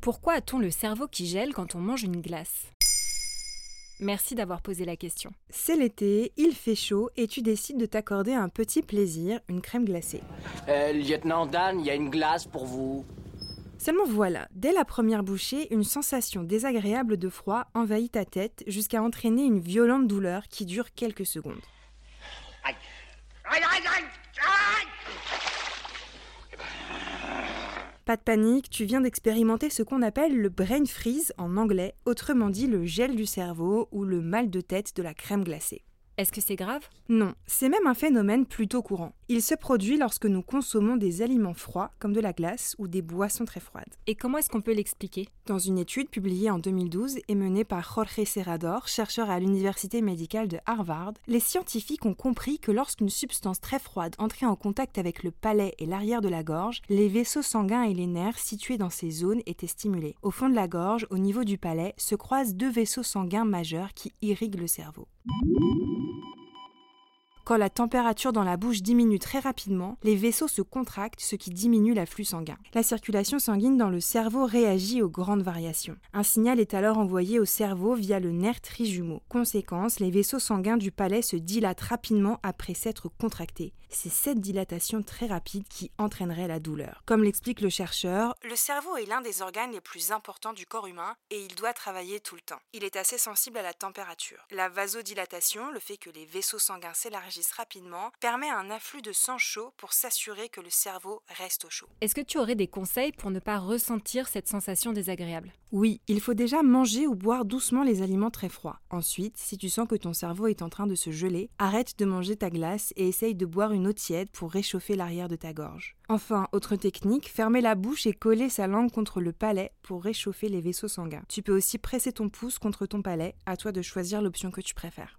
Pourquoi a-t-on le cerveau qui gèle quand on mange une glace? Merci d'avoir posé la question. C'est l'été, il fait chaud et tu décides de t'accorder un petit plaisir, une crème glacée. Euh, lieutenant Dan, il y a une glace pour vous. Seulement voilà, dès la première bouchée, une sensation désagréable de froid envahit ta tête jusqu'à entraîner une violente douleur qui dure quelques secondes. Aïe. Aïe, aïe, aïe, aïe Pas de panique, tu viens d'expérimenter ce qu'on appelle le brain freeze en anglais, autrement dit le gel du cerveau ou le mal de tête de la crème glacée. Est-ce que c'est grave? Non, c'est même un phénomène plutôt courant. Il se produit lorsque nous consommons des aliments froids comme de la glace ou des boissons très froides. Et comment est-ce qu'on peut l'expliquer? Dans une étude publiée en 2012 et menée par Jorge Serrador, chercheur à l'université médicale de Harvard, les scientifiques ont compris que lorsqu'une substance très froide entrait en contact avec le palais et l'arrière de la gorge, les vaisseaux sanguins et les nerfs situés dans ces zones étaient stimulés. Au fond de la gorge, au niveau du palais, se croisent deux vaisseaux sanguins majeurs qui irriguent le cerveau. Quand la température dans la bouche diminue très rapidement, les vaisseaux se contractent, ce qui diminue l'afflux sanguin. La circulation sanguine dans le cerveau réagit aux grandes variations. Un signal est alors envoyé au cerveau via le nerf trijumeau. Conséquence, les vaisseaux sanguins du palais se dilatent rapidement après s'être contractés. C'est cette dilatation très rapide qui entraînerait la douleur. Comme l'explique le chercheur, le cerveau est l'un des organes les plus importants du corps humain et il doit travailler tout le temps. Il est assez sensible à la température. La vasodilatation, le fait que les vaisseaux sanguins s'élargissent rapidement, permet un afflux de sang chaud pour s'assurer que le cerveau reste au chaud. Est-ce que tu aurais des conseils pour ne pas ressentir cette sensation désagréable? Oui, il faut déjà manger ou boire doucement les aliments très froids. Ensuite, si tu sens que ton cerveau est en train de se geler, arrête de manger ta glace et essaye de boire une eau tiède pour réchauffer l'arrière de ta gorge. Enfin, autre technique, fermer la bouche et coller sa langue contre le palais pour réchauffer les vaisseaux sanguins. Tu peux aussi presser ton pouce contre ton palais, à toi de choisir l'option que tu préfères.